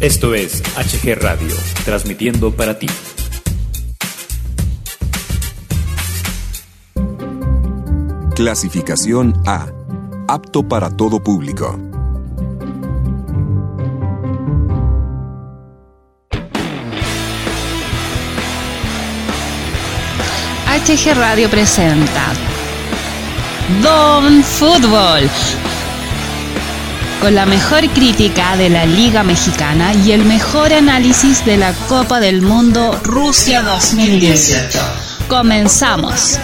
Esto es HG Radio, transmitiendo para ti. Clasificación A. Apto para todo público. HG Radio presenta Don Fútbol con la mejor crítica de la Liga Mexicana y el mejor análisis de la Copa del Mundo Rusia 2018. Comenzamos.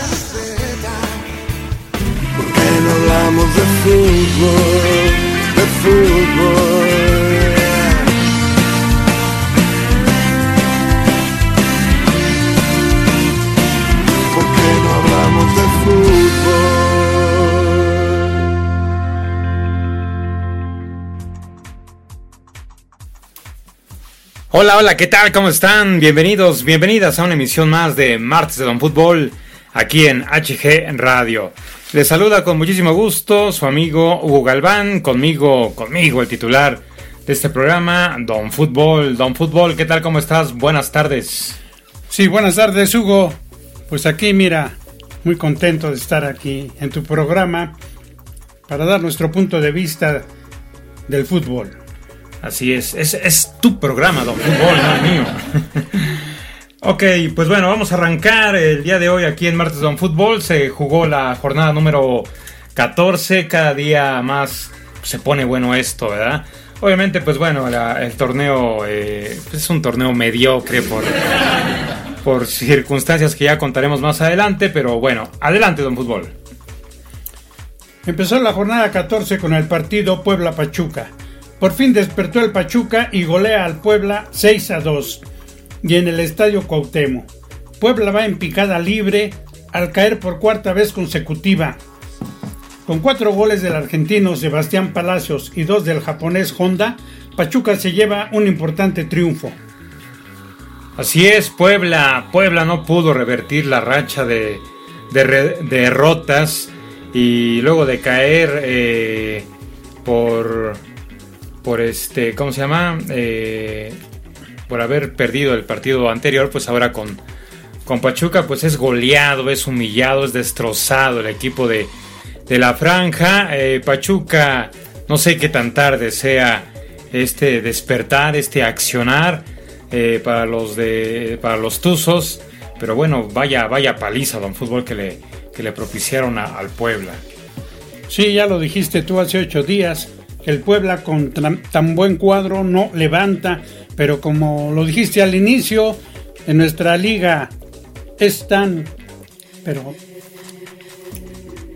Hola, hola, ¿qué tal? ¿Cómo están? Bienvenidos, bienvenidas a una emisión más de Martes de Don Fútbol aquí en HG Radio. Les saluda con muchísimo gusto su amigo Hugo Galván, conmigo, conmigo el titular de este programa, Don Fútbol. Don Fútbol, ¿qué tal? ¿Cómo estás? Buenas tardes. Sí, buenas tardes, Hugo. Pues aquí, mira, muy contento de estar aquí en tu programa para dar nuestro punto de vista del fútbol. Así es, es, es tu programa, Don Fútbol, no el mío. Ok, pues bueno, vamos a arrancar el día de hoy aquí en Martes Don Fútbol. Se jugó la jornada número 14, cada día más se pone bueno esto, ¿verdad? Obviamente, pues bueno, el torneo eh, es un torneo mediocre por, por circunstancias que ya contaremos más adelante, pero bueno, adelante Don Fútbol. Empezó la jornada 14 con el partido Puebla-Pachuca. Por fin despertó el Pachuca y golea al Puebla 6 a 2 y en el Estadio Cuauhtémoc. Puebla va en picada libre al caer por cuarta vez consecutiva. Con cuatro goles del argentino Sebastián Palacios y dos del japonés Honda, Pachuca se lleva un importante triunfo. Así es, Puebla. Puebla no pudo revertir la racha de, derrotas y luego de caer eh, por, por este, ¿cómo se llama? Eh, por haber perdido el partido anterior, pues ahora con, con Pachuca pues es goleado, es humillado, es destrozado el equipo de, la franja. Eh, Pachuca, no sé qué tan tarde sea este despertar, este accionar eh, para los de para los Tuzos, pero bueno, vaya vaya paliza don fútbol que le que le propiciaron al Puebla. Sí, ya lo dijiste tú hace ocho días. El Puebla con tan buen cuadro no levanta pero como lo dijiste al inicio, en nuestra liga es tan, pero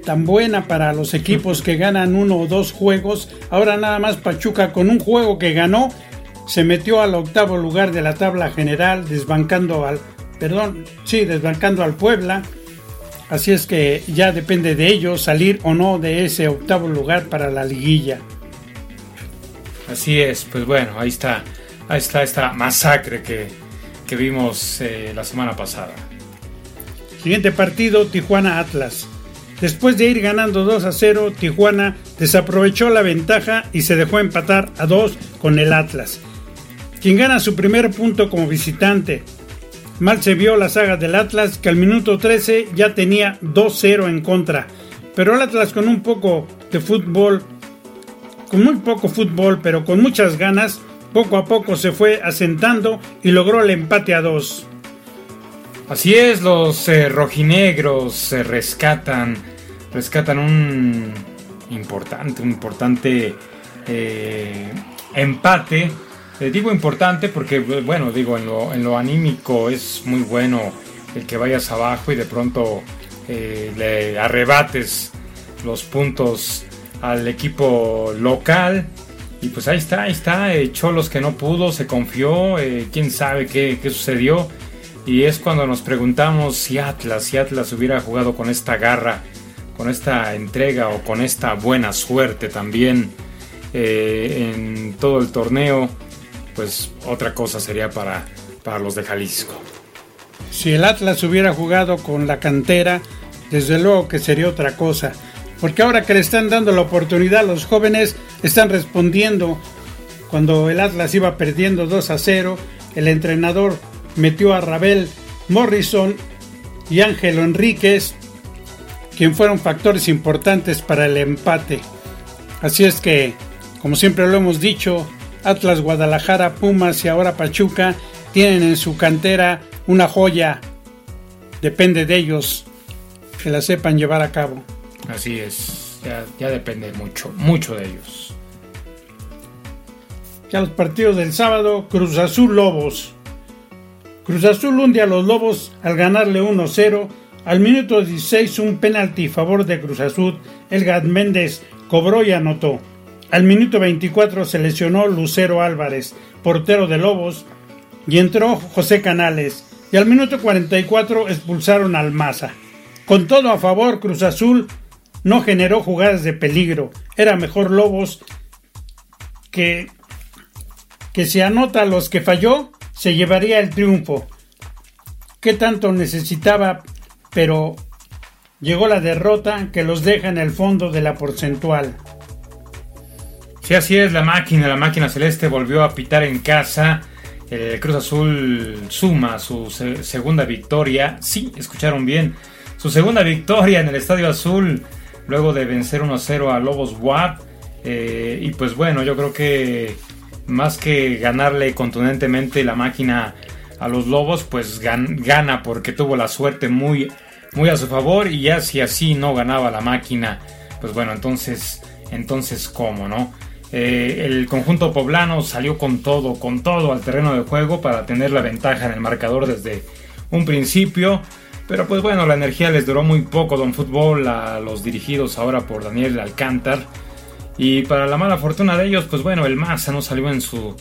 tan buena para los equipos que ganan uno o dos juegos. Ahora nada más Pachuca con un juego que ganó se metió al octavo lugar de la tabla general, desbancando al, perdón, sí, desbancando al Puebla. Así es que ya depende de ellos salir o no de ese octavo lugar para la liguilla. Así es, pues bueno, ahí está Ahí está esta masacre que, vimos eh, la semana pasada. Siguiente partido, Tijuana Atlas. Después de ir ganando 2 a 0, Tijuana desaprovechó la ventaja y se dejó empatar a 2 con el Atlas, quien gana su primer punto como visitante. Mal se vio la saga del Atlas que al minuto 13 ya tenía 2-0 en contra, pero el Atlas con un poco de fútbol, con muy poco fútbol, pero con muchas ganas, poco a poco se fue asentando y logró el empate a dos. Así es, los eh, rojinegros se rescatan, rescatan un importante, un importante eh, empate. Eh, digo importante porque, bueno, digo, en lo, en lo, anímico es muy bueno el que vayas abajo y de pronto le arrebates los puntos al equipo local y pues ahí está, ahí está, eh, Cholos que no pudo, se confió, eh, quién sabe qué, sucedió. Y es cuando nos preguntamos si Atlas, si Atlas hubiera jugado con esta garra, con esta entrega o con esta buena suerte también eh, en todo el torneo, pues otra cosa sería para, para los de Jalisco. Si el Atlas hubiera jugado con la cantera, desde luego que sería otra cosa porque ahora que le están dando la oportunidad a los jóvenes, están respondiendo cuando el Atlas iba perdiendo 2 a 0, el entrenador metió a Rabel Morrison y Ángelo Enríquez, quien fueron factores importantes para el empate. Así es que, como siempre lo hemos dicho, Atlas Guadalajara, Pumas y ahora Pachuca tienen en su cantera una joya. Depende de ellos que la sepan llevar a cabo. Así es, ya, depende mucho, mucho de ellos. Ya los partidos del sábado, Cruz Azul Lobos. Cruz Azul hunde a los Lobos al ganarle 1-0. Al minuto 16 un penalti a favor de Cruz Azul. Elgad Méndez cobró y anotó. Al minuto 24 se lesionó Lucero Álvarez, portero de Lobos, y entró José Canales. Y al minuto 44 expulsaron al Maza. Con todo a favor, Cruz Azul no generó jugadas de peligro. Era mejor Lobos que, que si anota a los que falló, se llevaría el triunfo. ¿Qué tanto necesitaba? Pero llegó la derrota que los deja en el fondo de la porcentual. Sí, así es, la máquina, la máquina celeste volvió a pitar en casa. El Cruz Azul suma su se segunda victoria. Sí, escucharon bien. Su segunda victoria en el Estadio Azul luego de vencer 1-0 a Lobos WAP. Eh, y pues bueno, yo creo que más que ganarle contundentemente la máquina a los Lobos, pues gan gana porque tuvo la suerte muy, muy a su favor y ya si así no ganaba la máquina, pues bueno, entonces, entonces cómo, ¿no? Eh, el conjunto poblano salió con todo, con todo al terreno de juego para tener la ventaja en el marcador desde un principio. Pero pues bueno, la energía les duró muy poco Don Fútbol a los dirigidos ahora por Daniel Alcántar. Y para la mala fortuna de ellos, pues bueno, el Maza no salió en su,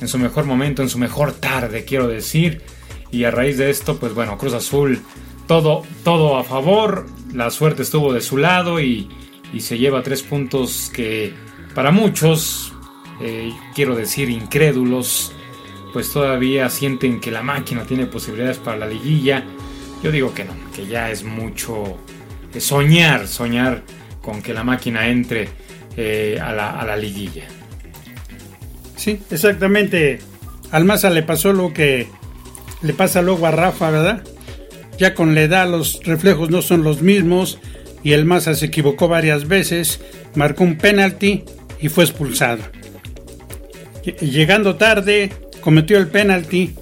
en su mejor momento, en su mejor tarde, quiero decir. Y a raíz de esto, pues bueno, Cruz Azul, todo, todo a favor. La suerte estuvo de su lado y, y se lleva tres puntos que para muchos, eh, quiero decir incrédulos, pues todavía sienten que la máquina tiene posibilidades para la liguilla. Yo digo que no, que ya es mucho soñar, soñar con que la máquina entre eh, a, la, a, la, liguilla. Sí, exactamente. Al Maza le pasó lo que le pasa luego a Rafa, ¿verdad? Ya con la edad los reflejos no son los mismos y el Maza se equivocó varias veces, marcó un penalti y fue expulsado. Llegando tarde, cometió el penalti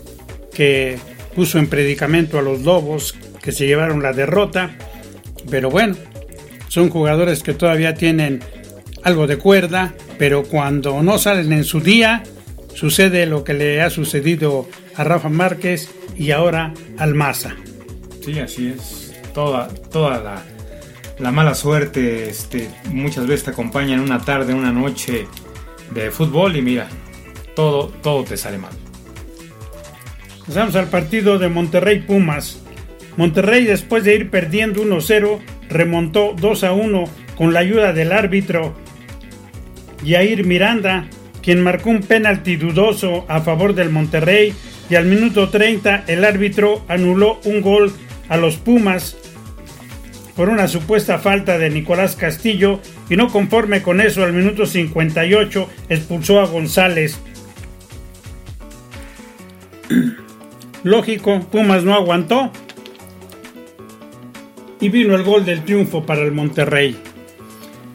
que puso en predicamento a los Lobos que se llevaron la derrota, pero bueno, son jugadores que todavía tienen algo de cuerda, pero cuando no salen en su día, sucede lo que le ha sucedido a Rafa Márquez y ahora al Maza. Sí, así es. Toda, toda la, la mala suerte este, muchas veces te acompaña en una tarde, una noche de fútbol y mira, todo, todo te sale mal. Pasamos al partido de Monterrey Pumas. Monterrey después de ir perdiendo 1-0 remontó 2-1 con la ayuda del árbitro Jair Miranda, quien marcó un penalti dudoso a favor del Monterrey y al minuto 30 el árbitro anuló un gol a los Pumas por una supuesta falta de Nicolás Castillo y no conforme con eso al minuto 58 expulsó a González. Lógico, Pumas no aguantó y vino el gol del triunfo para el Monterrey.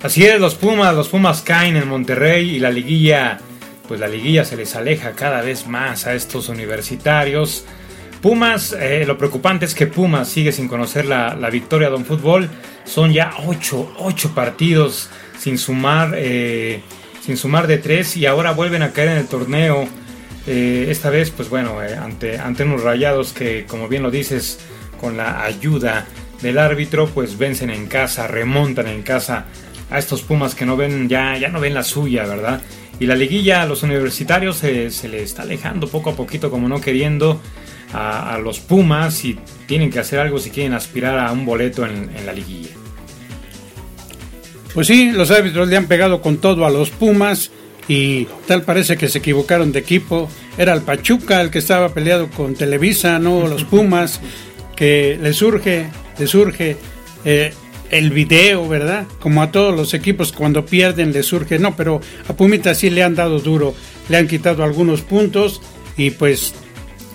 Así es, los Pumas, los Pumas caen en Monterrey y la liguilla, pues la liguilla se les aleja cada vez más a estos universitarios. Pumas, eh, lo preocupante es que Pumas sigue sin conocer la, la victoria de un fútbol. Son ya ocho, ocho partidos sin sumar, eh, sin sumar de tres y ahora vuelven a caer en el torneo. Eh, esta vez, pues bueno, eh, ante, ante unos rayados que, como bien lo dices, con la ayuda del árbitro, pues vencen en casa, remontan en casa a estos Pumas que no ven, ya, ya no ven la suya, ¿verdad? Y la liguilla a los universitarios se, le está alejando poco a poquito, como no queriendo a, a, los Pumas y tienen que hacer algo si quieren aspirar a un boleto en, en, la liguilla. Pues sí, los árbitros le han pegado con todo a los Pumas y tal parece que se equivocaron de equipo. Era el Pachuca el que estaba peleado con Televisa, no los Pumas, que le surge, le surge eh, el video, ¿verdad? Como a todos los equipos cuando pierden le surge, no, pero a Pumita sí le han dado duro. le han quitado algunos puntos y pues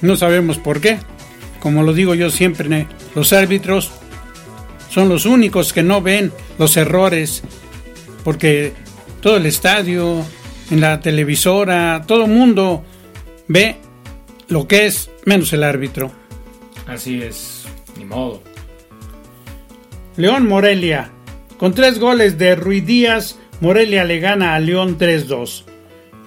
no sabemos por qué. Como lo digo yo siempre, los árbitros son los únicos que no ven los errores porque todo el estadio, en la televisora, todo el mundo ve lo que es menos el árbitro. Así es, ni modo. León Morelia. Con tres goles de Ruiz Díaz, Morelia le gana a León 3-2.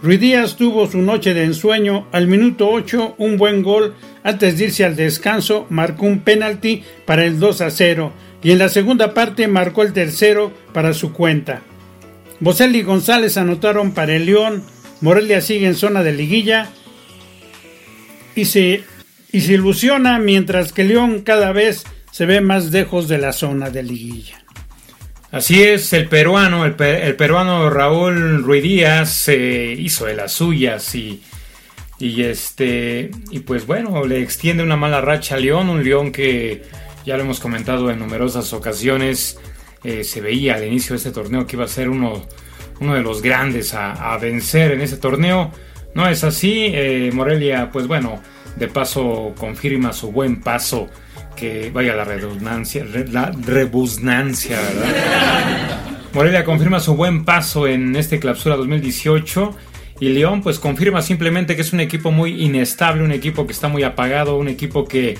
Ruiz Díaz tuvo su noche de ensueño al minuto 8, un buen gol. Antes de irse al descanso, marcó un penalti para el 2 0 y en la segunda parte marcó el tercero para su cuenta. Boselli y González anotaron para el León. Morelia sigue en zona de liguilla y se, y se ilusiona mientras que León cada vez se ve más lejos de la zona de liguilla. Así es, el peruano, el, peruano Raúl Ruiz Díaz se hizo de las suyas y, y este y pues bueno, le extiende una mala racha a León, un León que ya lo hemos comentado en numerosas ocasiones, eh, se veía al inicio de este torneo que iba a ser uno, uno de los grandes a, vencer en ese torneo. No es así, eh, Morelia pues bueno, de paso confirma su buen paso que vaya la redundancia, la rebusnancia, ¿verdad? Morelia confirma su buen paso en este clausura 2018 y León pues confirma simplemente que es un equipo muy inestable, un equipo que está muy apagado, un equipo que,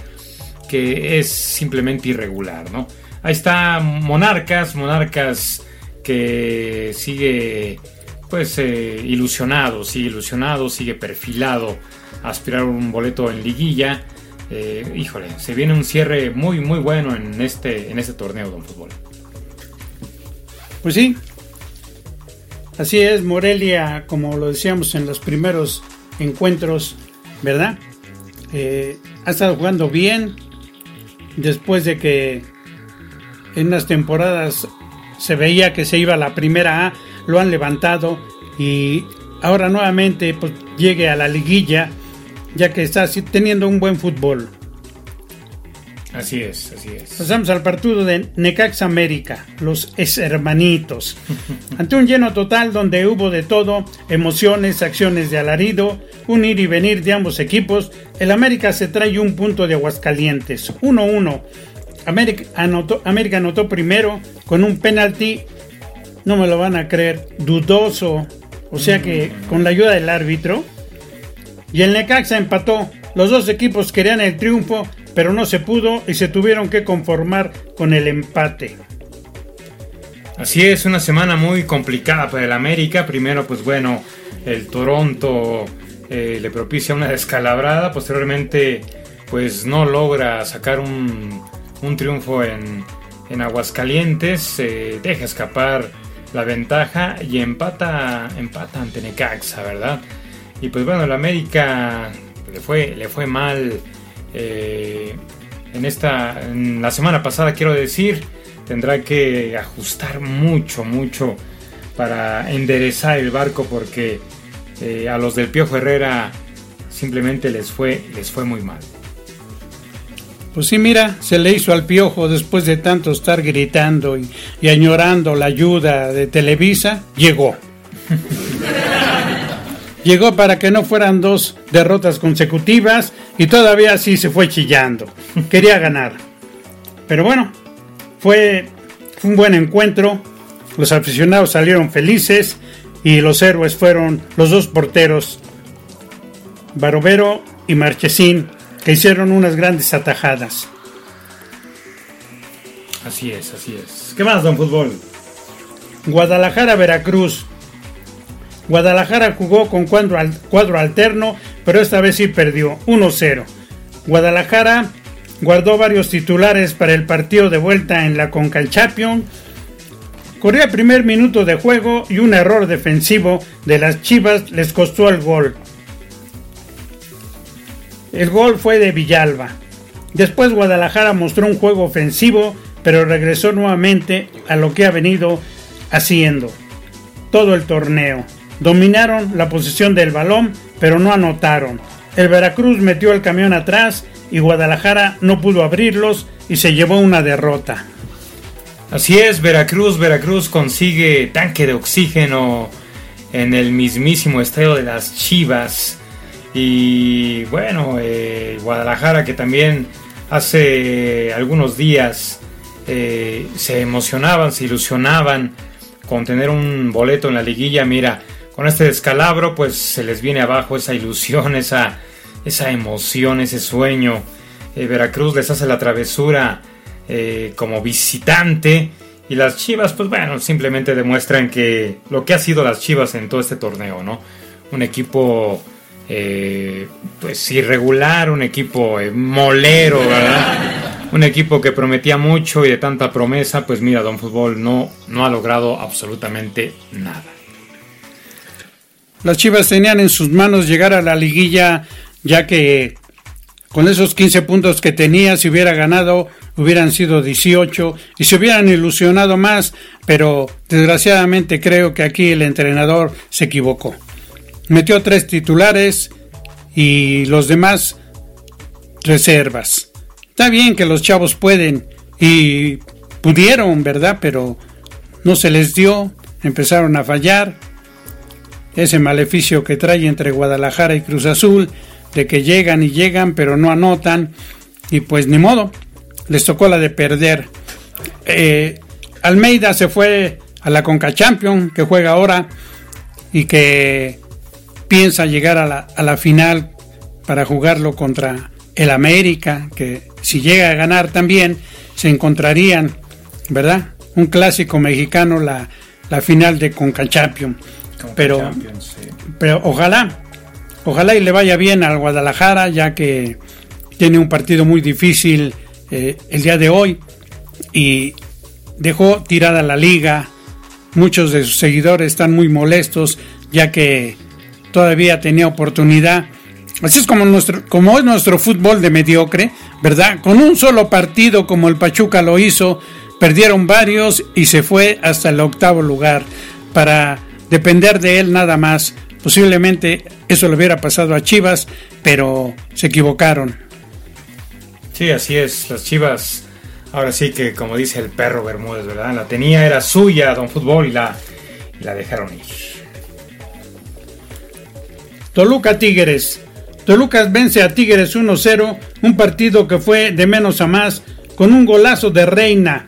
que es simplemente irregular, ¿no? Ahí está Monarcas, Monarcas que sigue pues eh, ilusionado, sigue ilusionado, sigue perfilado a aspirar un boleto en liguilla eh, híjole, se viene un cierre muy, muy bueno en este, en este torneo, Don Fútbol. Pues sí, así es, Morelia, como lo decíamos en los primeros encuentros, ¿verdad? Eh, ha estado jugando bien después de que en unas temporadas se veía que se iba a la primera A, lo han levantado y ahora nuevamente pues llegue a la liguilla ya que está teniendo un buen fútbol. Así es, así es. Pasamos al partido de Necax América, los es hermanitos. Ante un lleno total donde hubo de todo, emociones, acciones de alarido, un ir y venir de ambos equipos, el América se trae un punto de Aguascalientes, 1-1. América anotó, América anotó primero con un penalti, no me lo van a creer, dudoso, o sea que con la ayuda del árbitro, y el Necaxa empató. Los dos equipos querían el triunfo, pero no se pudo y se tuvieron que conformar con el empate. Así es, una semana muy complicada para el América. Primero, pues bueno, el Toronto eh, le propicia una descalabrada. Posteriormente, pues no logra sacar un, triunfo en, en Aguascalientes. deja escapar la ventaja y empata, ante Necaxa, ¿verdad? Y pues bueno, el América le fue, le fue mal eh, en esta, la semana pasada quiero decir, tendrá que ajustar mucho, mucho para enderezar el barco porque eh, a los del Piojo Herrera simplemente les fue, les fue muy mal. Pues sí, mira, se le hizo al piojo después de tanto estar gritando y, y añorando la ayuda de Televisa, llegó. Llegó para que no fueran dos derrotas consecutivas y todavía así se fue chillando. Quería ganar. Pero bueno, fue un buen encuentro. Los aficionados salieron felices y los héroes fueron los dos porteros, Barovero y Marchesín, que hicieron unas grandes atajadas. Así es, así es. ¿Qué más, don Fútbol? Guadalajara, Veracruz. Guadalajara jugó con cuadro, cuadro alterno, pero esta vez sí perdió 1-0. Guadalajara guardó varios titulares para el partido de vuelta en la Concal Champions. Corrió el primer minuto de juego y un error defensivo de las Chivas les costó el gol. El gol fue de Villalba. Después Guadalajara mostró un juego ofensivo, pero regresó nuevamente a lo que ha venido haciendo todo el torneo. Dominaron la posición del balón, pero no anotaron. El Veracruz metió el camión atrás y Guadalajara no pudo abrirlos y se llevó una derrota. Así es, Veracruz, Veracruz consigue tanque de oxígeno en el mismísimo estadio de las Chivas. Y bueno, eh, Guadalajara que también hace algunos días eh, se emocionaban, se ilusionaban con tener un boleto en la liguilla. Mira, con este descalabro pues se les viene abajo esa ilusión, esa, esa emoción, ese sueño. Eh, Veracruz les hace la travesura como visitante y las Chivas, pues bueno, simplemente demuestran que lo que ha sido las Chivas en todo este torneo, ¿no? Un equipo, eh, pues irregular, un equipo eh, molero, un equipo que prometía mucho y de tanta promesa, pues mira, Don Fútbol no, no ha logrado absolutamente nada. Las Chivas tenían en sus manos llegar a la liguilla, ya que con esos 15 puntos que tenía, si hubiera ganado, hubieran sido 18 y se hubieran ilusionado más, pero desgraciadamente creo que aquí el entrenador se equivocó. Metió tres titulares y los demás reservas. Está bien que los chavos pueden y pudieron, ¿verdad? Pero no se les dio, empezaron a fallar. Ese maleficio que trae entre Guadalajara y Cruz Azul, de que llegan y llegan pero no anotan, y pues ni modo, les tocó la de perder. Eh, Almeida se fue a la Conca Champion, que juega ahora y que piensa llegar a la, a la final para jugarlo contra el América, que si llega a ganar también se encontrarían, ¿verdad? Un clásico mexicano, la, la final de Conca Champion. pero, pero ojalá, ojalá y le vaya bien al Guadalajara, ya que tiene un partido muy difícil eh, el día de hoy y dejó tirada la liga. Muchos de sus seguidores están muy molestos ya que todavía tenía oportunidad. Así es como, nuestro, como es nuestro fútbol de mediocre, ¿verdad? Con un solo partido como el Pachuca lo hizo, perdieron varios y se fue hasta el octavo lugar para depender de él nada más. Posiblemente eso le hubiera pasado a Chivas, pero se equivocaron. Sí, así es. Las Chivas, ahora sí que como dice el perro Bermúdez, ¿verdad? La tenía, era suya, Don Fútbol, y la, la dejaron ir. Toluca Tigres. Toluca vence a Tigres 1-0, un partido que fue de menos a más, con un golazo de Reina.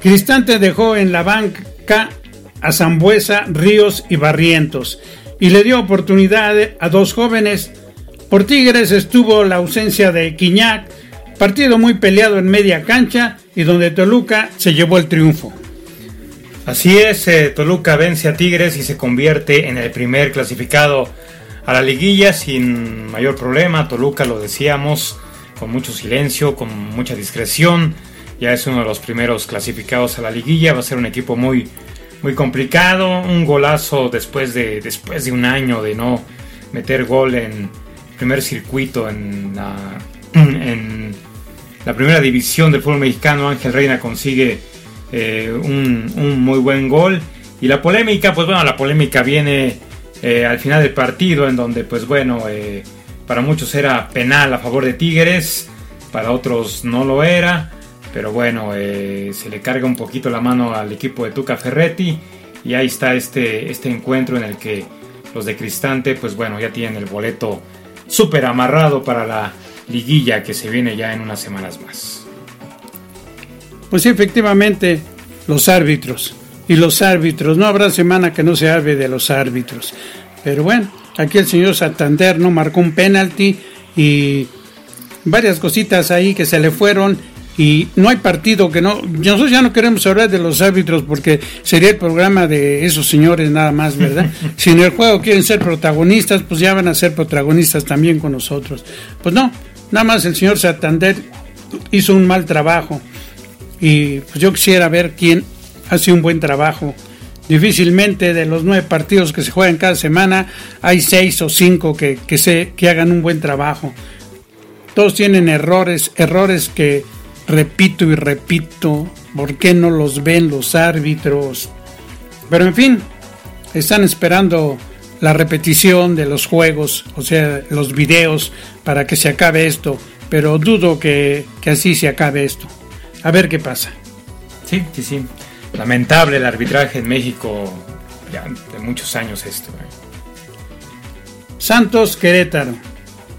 Cristante dejó en la banca a Zambuesa, Ríos y Barrientos y le dio oportunidad a dos jóvenes por Tigres estuvo la ausencia de Quiñac, partido muy peleado en media cancha y donde Toluca se llevó el triunfo. Así es, eh, Toluca vence a Tigres y se convierte en el primer clasificado a la liguilla sin mayor problema. Toluca, lo decíamos, con mucho silencio, con mucha discreción. Ya es uno de los primeros clasificados a la liguilla. Va a ser un equipo muy, muy complicado. Un golazo después de, después de un año de no meter gol en, primer circuito en la, en la primera división del fútbol mexicano, Ángel Reina consigue eh, un, muy buen gol. Y la polémica, pues bueno, la polémica viene eh, al final del partido, en donde, pues bueno, eh, para muchos era penal a favor de Tigres, para otros no lo era. Pero bueno, se le carga un poquito la mano al equipo de Tuca Ferretti. Y ahí está este, este encuentro en el que los de Cristante, pues bueno, ya tienen el boleto súper amarrado para la liguilla que se viene ya en unas semanas más. Pues sí, efectivamente, los árbitros. Y los árbitros, no habrá semana que no se hable de los árbitros. Pero bueno, aquí el señor Santander no marcó un penalti y varias cositas ahí que se le fueron y no hay partido que no. Nosotros ya no queremos hablar de los árbitros porque sería el programa de esos señores nada más, ¿verdad? si en el juego quieren ser protagonistas, pues ya van a ser protagonistas también con nosotros. Pues no, nada más el señor Santander hizo un mal trabajo y pues yo quisiera ver quién hace un buen trabajo. Difícilmente de los nueve partidos que se juegan cada semana hay seis o cinco que, que, se, que hagan un buen trabajo. Todos tienen errores, errores que repito y repito, ¿por qué no los ven los árbitros? Pero en fin, están esperando la repetición de los juegos, o sea, los videos, para que se acabe esto, pero dudo que, así se acabe esto. A ver qué pasa. Sí, sí, sí. Lamentable el arbitraje en México, ya de muchos años esto. ¿eh? Santos Querétaro.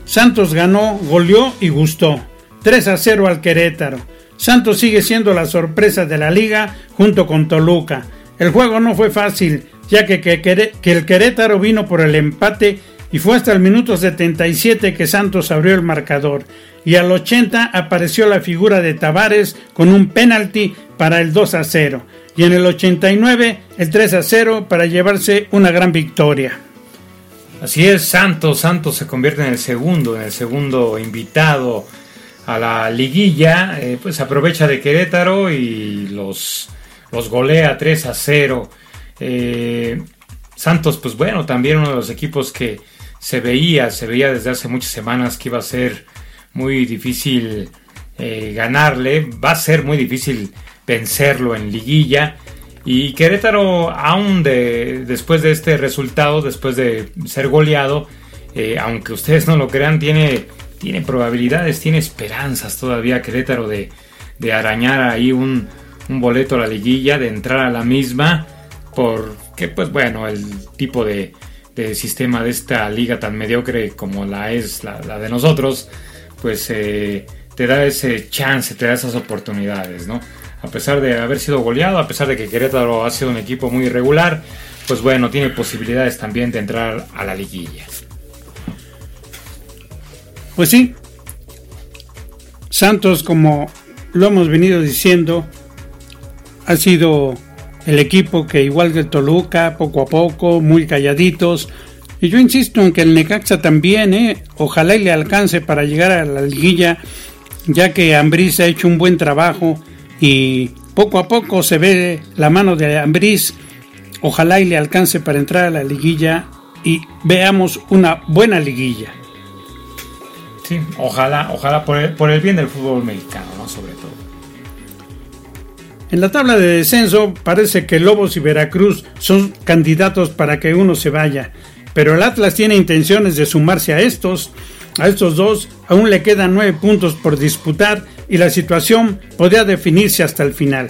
Santos ganó, goleó y gustó. 3 a 0 al Querétaro. Santos sigue siendo la sorpresa de la liga junto con Toluca. El juego no fue fácil, ya que, que, que, el Querétaro vino por el empate y fue hasta el minuto 77 que Santos abrió el marcador. Y al 80 apareció la figura de Tavares con un penalti para el 2 a 0. Y en el 89 el 3 a 0 para llevarse una gran victoria. Así es, Santos, Santos se convierte en el segundo, en el segundo invitado a la liguilla, eh, pues aprovecha de Querétaro y los, los golea 3 a 0. Eh, Santos, pues bueno, también uno de los equipos que se veía, se veía desde hace muchas semanas que iba a ser muy difícil eh, ganarle, va a ser muy difícil vencerlo en liguilla. Y Querétaro, aún de, después de este resultado, después de ser goleado, aunque ustedes no lo crean, tiene tiene probabilidades, tiene esperanzas todavía Querétaro de, de arañar ahí un, boleto a la liguilla, de entrar a la misma, porque pues bueno, el tipo de, sistema de esta liga tan mediocre como la es la, de nosotros, pues eh, te da ese chance, te da esas oportunidades, ¿no? A pesar de haber sido goleado, a pesar de que Querétaro ha sido un equipo muy irregular, pues bueno, tiene posibilidades también de entrar a la liguilla. Pues sí, Santos, como lo hemos venido diciendo, ha sido el equipo que igual que Toluca, poco a poco, muy calladitos. Y yo insisto en que el Necaxa también, ¿eh? ojalá y le alcance para llegar a la liguilla, ya que Ambriz ha hecho un buen trabajo y poco a poco se ve la mano de Ambriz. Ojalá y le alcance para entrar a la liguilla y veamos una buena liguilla ojalá, ojalá por el, por el bien del fútbol mexicano, ¿no? Sobre todo. En la tabla de descenso parece que Lobos y Veracruz son candidatos para que uno se vaya, pero el Atlas tiene intenciones de sumarse a estos. A estos dos aún le quedan nueve puntos por disputar y la situación podría definirse hasta el final.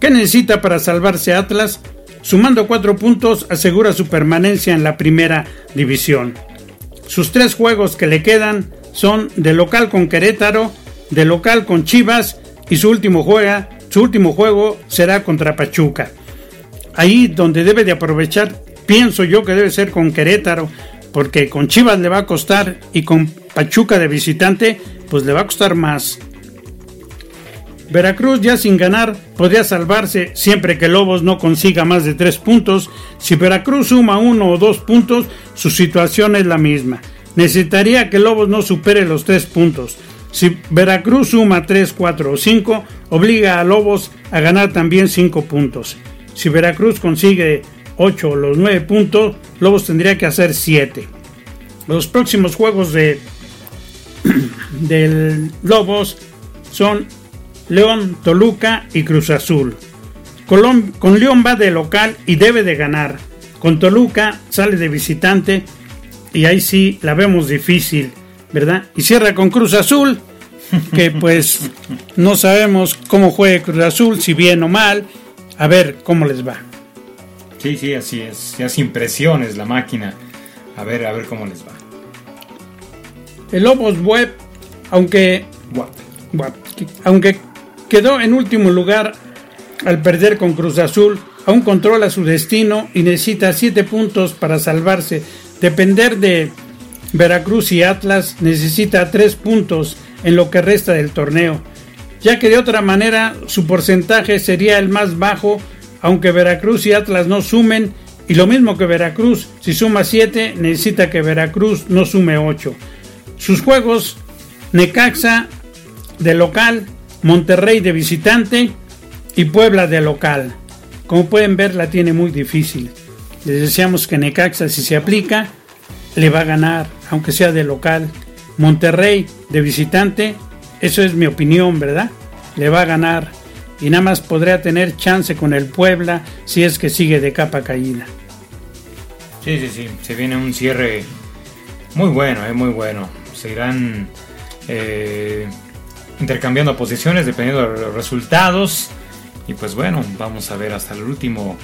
¿Qué necesita para salvarse Atlas? Sumando cuatro puntos asegura su permanencia en la primera división. Sus tres juegos que le quedan son de local con Querétaro, de local con Chivas y su último, juega, su último juego será contra Pachuca. Ahí donde debe de aprovechar, pienso yo que debe ser con Querétaro, porque con Chivas le va a costar y con Pachuca de visitante, pues le va a costar más. Veracruz ya sin ganar podría salvarse siempre que Lobos no consiga más de tres puntos. Si Veracruz suma uno o dos puntos, su situación es la misma necesitaría que Lobos no supere los tres puntos. Si Veracruz suma 3, 4 o 5, obliga a Lobos a ganar también 5 puntos. Si Veracruz consigue 8 o los 9 puntos, Lobos tendría que hacer 7. Los próximos juegos de del Lobos son León, Toluca y Cruz Azul. con León va de local y debe de ganar. Con Toluca sale de visitante y ahí sí la vemos difícil, ¿verdad? Y cierra con Cruz Azul, que pues no sabemos cómo juegue Cruz Azul, si bien o mal, a ver cómo les va. Sí, sí, así es, ya hace impresiones la máquina, a ver, a ver cómo les va. El Lobos Web, aunque, aunque quedó en último lugar al perder con Cruz Azul, aún controla su destino y necesita 7 puntos para salvarse. Depender de Veracruz y Atlas necesita tres puntos en lo que resta del torneo, ya que de otra manera su porcentaje sería el más bajo, aunque Veracruz y Atlas no sumen, y lo mismo que Veracruz, si suma 7, necesita que Veracruz no sume 8. Sus juegos, Necaxa de local, Monterrey de visitante y Puebla de local. Como pueden ver, la tiene muy difícil. Les deseamos que Necaxa, si se aplica, le va a ganar, aunque sea de local. Monterrey, de visitante, eso es mi opinión, ¿verdad? Le va a ganar y nada más podría tener chance con el Puebla si es que sigue de capa caída. Sí, sí, sí, se viene un cierre muy bueno, es eh, muy bueno. Se irán eh, intercambiando posiciones dependiendo de los resultados. Y pues bueno, vamos a ver hasta el último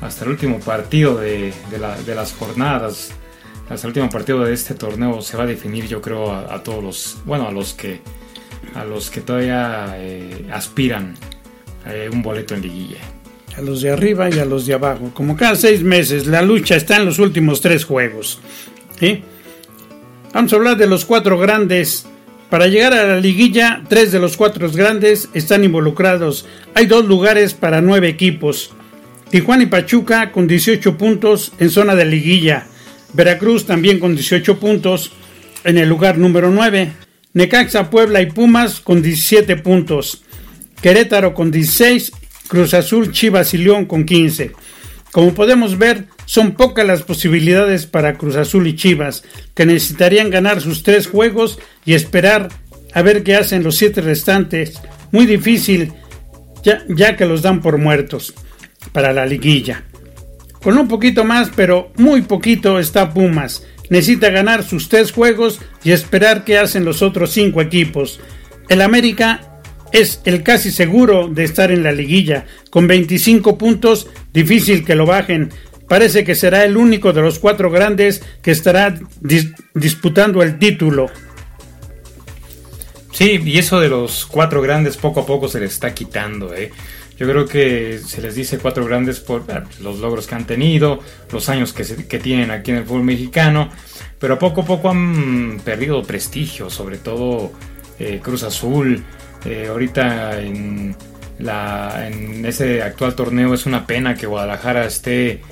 hasta el último partido de, las jornadas, hasta el último partido de este torneo se va a definir, yo creo, a, todos los, bueno, a los que, a los que todavía eh, aspiran a un boleto en liguilla. A los de arriba y a los de abajo. Como cada seis meses, la lucha está en los últimos tres juegos. Vamos a hablar de los cuatro grandes. Para llegar a la liguilla, tres de los cuatro grandes están involucrados. Hay dos lugares para nueve equipos. Tijuana y Pachuca con 18 puntos en zona de liguilla. Veracruz también con 18 puntos en el lugar número 9. Necaxa, Puebla y Pumas con 17 puntos. Querétaro con 16. Cruz Azul, Chivas y León con 15. Como podemos ver, son pocas las posibilidades para Cruz Azul y Chivas, que necesitarían ganar sus tres juegos y esperar a ver qué hacen los siete restantes. Muy difícil, ya, que los dan por muertos para la liguilla. Con un poquito más, pero muy poquito está Pumas. Necesita ganar sus tres juegos y esperar qué hacen los otros cinco equipos. El América es el casi seguro de estar en la liguilla. Con 25 puntos, difícil que lo bajen. Parece que será el único de los cuatro grandes que estará disputando el título. Sí, y eso de los cuatro grandes poco a poco se le está quitando, ¿eh? Yo creo que se les dice cuatro grandes por ah, los logros que han tenido, los años que, que tienen aquí en el fútbol mexicano, pero poco a poco han perdido prestigio, sobre todo eh, Cruz Azul. Eh, ahorita en, la, en ese actual torneo es una pena que Guadalajara esté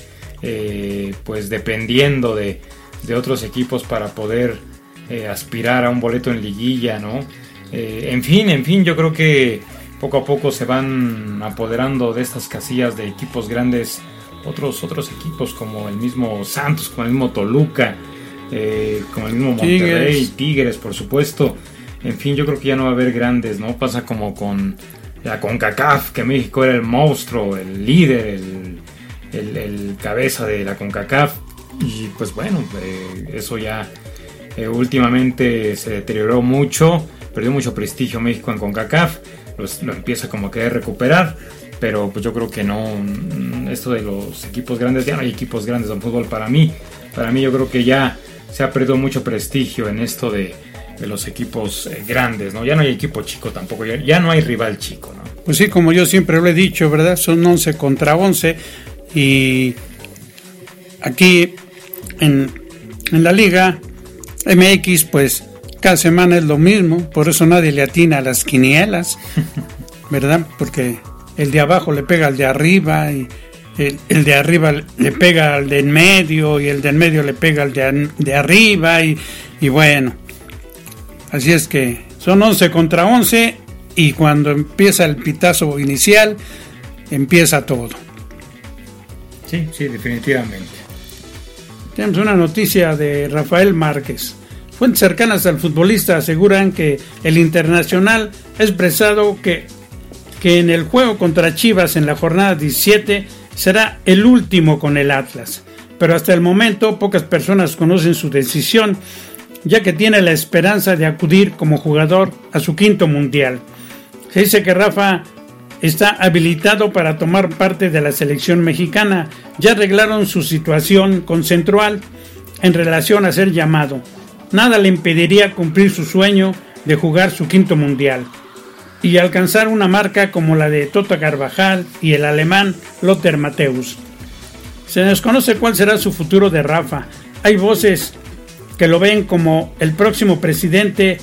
eh, pues dependiendo de, de, otros equipos para poder aspirar a un boleto en liguilla, ¿no? en fin, en fin, yo creo que poco a poco se van apoderando de estas casillas de equipos grandes otros otros equipos como el mismo Santos, como el mismo Toluca, eh, como el mismo Monterrey, Tigres. por supuesto. En fin, yo creo que ya no va a haber grandes, ¿no? Pasa como con la CONCACAF, que México era el monstruo, el líder, el, cabeza de la CONCACAF. Y pues bueno, eh, eso ya eh, últimamente se deterioró mucho, perdió mucho prestigio México en CONCACAF lo empieza como a querer recuperar. Pero pues yo creo que no, mm, esto de los equipos grandes, ya no hay equipos grandes en fútbol para mí. Para mí yo creo que ya se ha perdido mucho prestigio en esto de, de los equipos eh, grandes, ¿no? Ya no hay equipo chico tampoco, ya, ya, no hay rival chico, ¿no? Pues sí, como yo siempre lo he dicho, ¿verdad? Son 11 contra 11 y aquí en, en la liga MX pues cada semana es lo mismo, por eso nadie le atina a las quinielas, ¿verdad? Porque el de abajo le pega al de arriba y el, de arriba le pega al de en medio y el de en medio le pega al de, de arriba y, y, bueno, así es que son 11 contra 11 y cuando empieza el pitazo inicial empieza todo. Sí, sí, definitivamente. Tenemos una noticia de Rafael Márquez. Fuentes cercanas al futbolista aseguran que el internacional ha expresado que, que en el juego contra Chivas en la jornada 17 será el último con el Atlas. Pero hasta el momento pocas personas conocen su decisión, ya que tiene la esperanza de acudir como jugador a su quinto mundial. Se dice que Rafa está habilitado para tomar parte de la selección mexicana. Ya arreglaron su situación con Central en relación a ser llamado nada le impediría cumplir su sueño de jugar su quinto mundial y alcanzar una marca como la de Tota Carvajal y el alemán Lothar Mateus. Se desconoce cuál será su futuro de Rafa. Hay voces que lo ven como el próximo presidente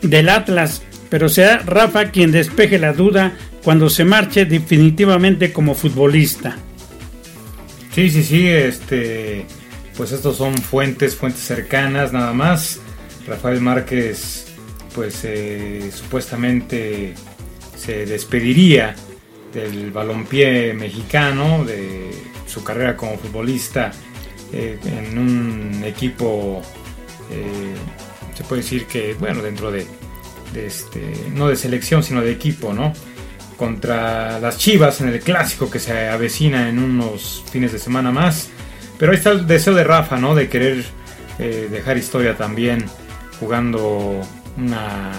del Atlas, pero será Rafa quien despeje la duda cuando se marche definitivamente como futbolista. Sí, sí, sí, este pues estos son fuentes, fuentes cercanas nada más. Rafael Márquez, pues eh, supuestamente se despediría del balompié mexicano, de su carrera como futbolista eh, en un equipo, eh, se puede decir que, bueno, dentro de, este, no de selección, sino de equipo, ¿no? Contra las Chivas en el clásico que se avecina en unos fines de semana más. Pero ahí está el deseo de Rafa, ¿no? De querer eh, dejar historia también jugando una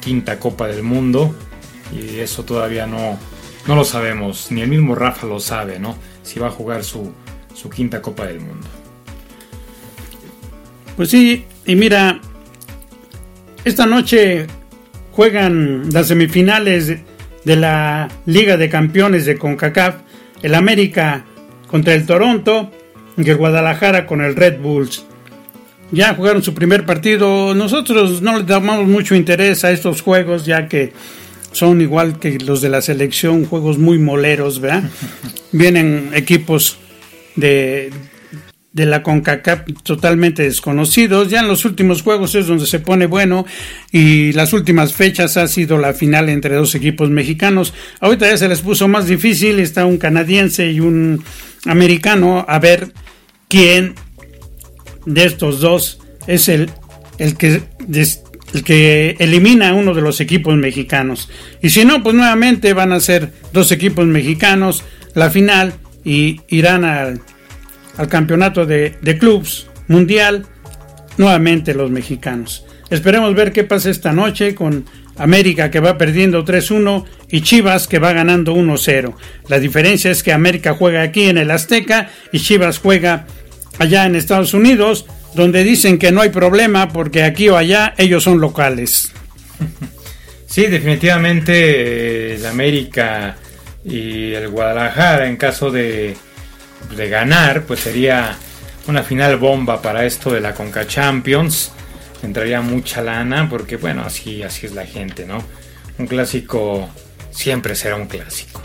quinta Copa del Mundo. Y eso todavía no, no lo sabemos, ni el mismo Rafa lo sabe, ¿no? si va a jugar su, su quinta Copa del Mundo. Pues sí, y mira, esta noche juegan las semifinales de la Liga de Campeones de CONCACAF, el América contra el Toronto y el Guadalajara con el Red Bulls. Ya jugaron su primer partido. Nosotros no le damos mucho interés a estos juegos, ya que son igual que los de la selección, juegos muy moleros, ¿verdad? Vienen equipos de, de la CONCACAF totalmente desconocidos. Ya en los últimos juegos es donde se pone bueno y las últimas fechas ha sido la final entre dos equipos mexicanos. Ahorita ya se les puso más difícil, está un canadiense y un americano a ver quién de estos dos es el, el que el que elimina a uno de los equipos mexicanos. Y si no, pues nuevamente van a ser dos equipos mexicanos la final y irán al, al campeonato de, de clubs mundial nuevamente los mexicanos. Esperemos ver qué pasa esta noche con América que va perdiendo 3-1 y Chivas que va ganando 1-0. La diferencia es que América juega aquí en el Azteca y Chivas juega allá en Estados Unidos, donde dicen que no hay problema porque aquí o allá ellos son locales. Sí, definitivamente el América y el Guadalajara en caso de, de ganar, pues sería una final bomba para esto de la Conca Champions. Entraría mucha lana porque bueno, así, así es la gente, ¿no? Un clásico siempre será un clásico.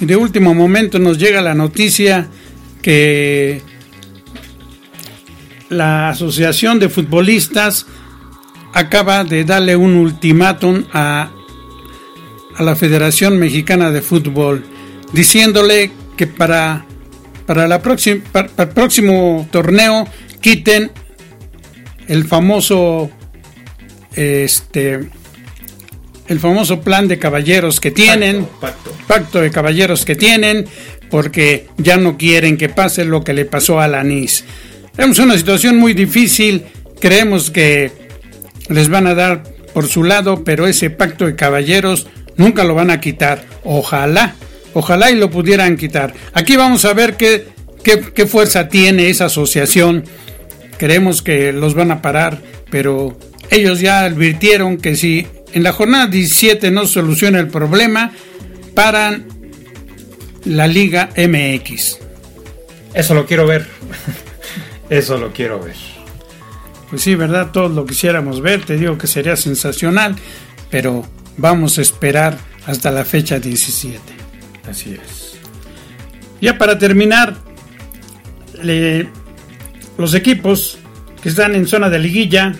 Y de último momento nos llega la noticia que la Asociación de Futbolistas acaba de darle un ultimátum a, a la Federación Mexicana de Fútbol, diciéndole que para, para, la próxima, para, para el próximo torneo quiten el famoso este el famoso plan de caballeros que tienen, Pacto, pacto. pacto de caballeros que tienen, porque ya no quieren que pase lo que le pasó a la NIS. Es una situación muy difícil, creemos que les van a dar por su lado, pero ese pacto de caballeros nunca lo van a quitar. Ojalá, ojalá y lo pudieran quitar. Aquí vamos a ver qué, qué, qué fuerza tiene esa asociación. Creemos que los van a parar, pero ellos ya advirtieron que si en la jornada 17 no soluciona el problema, paran la Liga MX. Eso lo quiero ver. Eso lo quiero ver. Pues sí, ¿verdad? Todos lo quisiéramos ver, te digo que sería sensacional, pero vamos a esperar hasta la fecha 17. Así es. Ya para terminar, los equipos que están en zona de liguilla,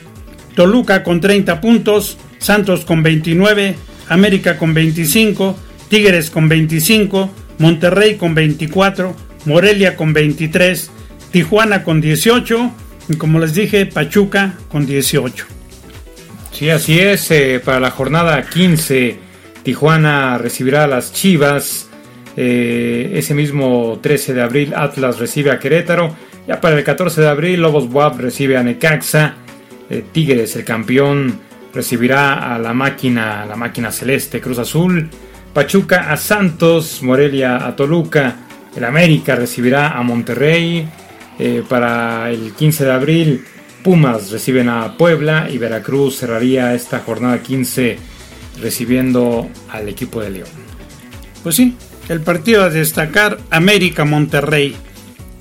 Toluca con 30 puntos, Santos con 29, América con 25, Tigres con 25, Monterrey con 24, Morelia con 23, Tijuana con 18 y como les dije, Pachuca con 18. Sí, así es. eh, para la jornada 15, Tijuana recibirá a las Chivas. Eh, ese mismo 13 de abril, Atlas recibe a Querétaro. Ya para el 14 de abril, Lobos Buap recibe a Necaxa. Eh, Tigres, el campeón, recibirá a la máquina, la máquina celeste Cruz Azul. Pachuca a Santos, Morelia a Toluca. El América recibirá a Monterrey. Eh, para el 15 de abril, Pumas reciben a Puebla y Veracruz cerraría esta jornada 15 recibiendo al equipo de León. Pues sí, el partido a destacar América-Monterrey.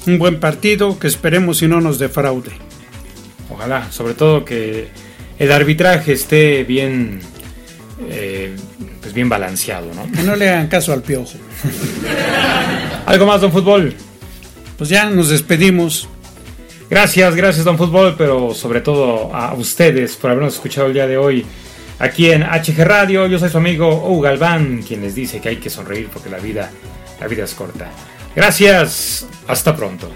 Un buen partido que esperemos si no nos defraude. Ojalá, sobre todo que el arbitraje esté bien, eh, pues bien balanceado, ¿no? Que no le hagan caso al piojo. Algo más, don Fútbol. Pues ya nos despedimos. Gracias, gracias, don Fútbol, pero sobre todo a ustedes por habernos escuchado el día de hoy aquí en HG Radio. Yo soy su amigo Hugo Galván, quien les dice que hay que sonreír porque la vida, la vida es corta. Gracias, hasta pronto.